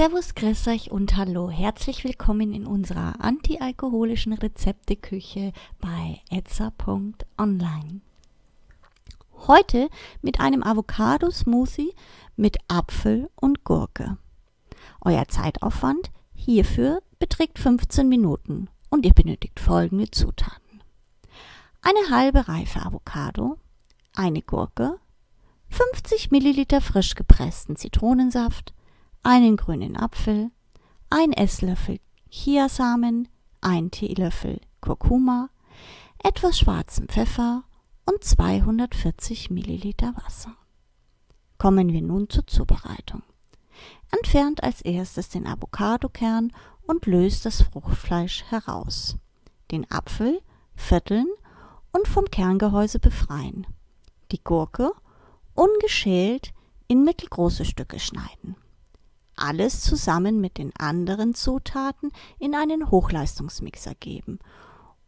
Servus, grüß euch und hallo. Herzlich willkommen in unserer antialkoholischen Rezepteküche bei etza.online. Heute mit einem Avocado-Smoothie mit Apfel und Gurke. Euer Zeitaufwand hierfür beträgt 15 Minuten und ihr benötigt folgende Zutaten. Eine halbe reife Avocado, eine Gurke, 50 Milliliter frisch gepressten Zitronensaft, einen grünen Apfel, ein Esslöffel Chiasamen, ein Teelöffel Kurkuma, etwas schwarzen Pfeffer und 240 Milliliter Wasser. Kommen wir nun zur Zubereitung. Entfernt als erstes den Avocadokern und löst das Fruchtfleisch heraus. Den Apfel vierteln und vom Kerngehäuse befreien. Die Gurke ungeschält in mittelgroße Stücke schneiden alles zusammen mit den anderen Zutaten in einen Hochleistungsmixer geben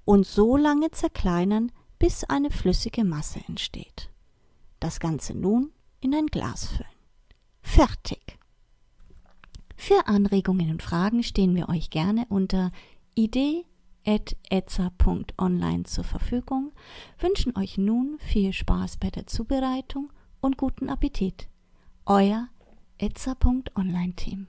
und so lange zerkleinern, bis eine flüssige Masse entsteht. Das Ganze nun in ein Glas füllen. Fertig. Für Anregungen und Fragen stehen wir euch gerne unter idee.etza.online zur Verfügung, wünschen euch nun viel Spaß bei der Zubereitung und guten Appetit. Euer Etzer.online-Team.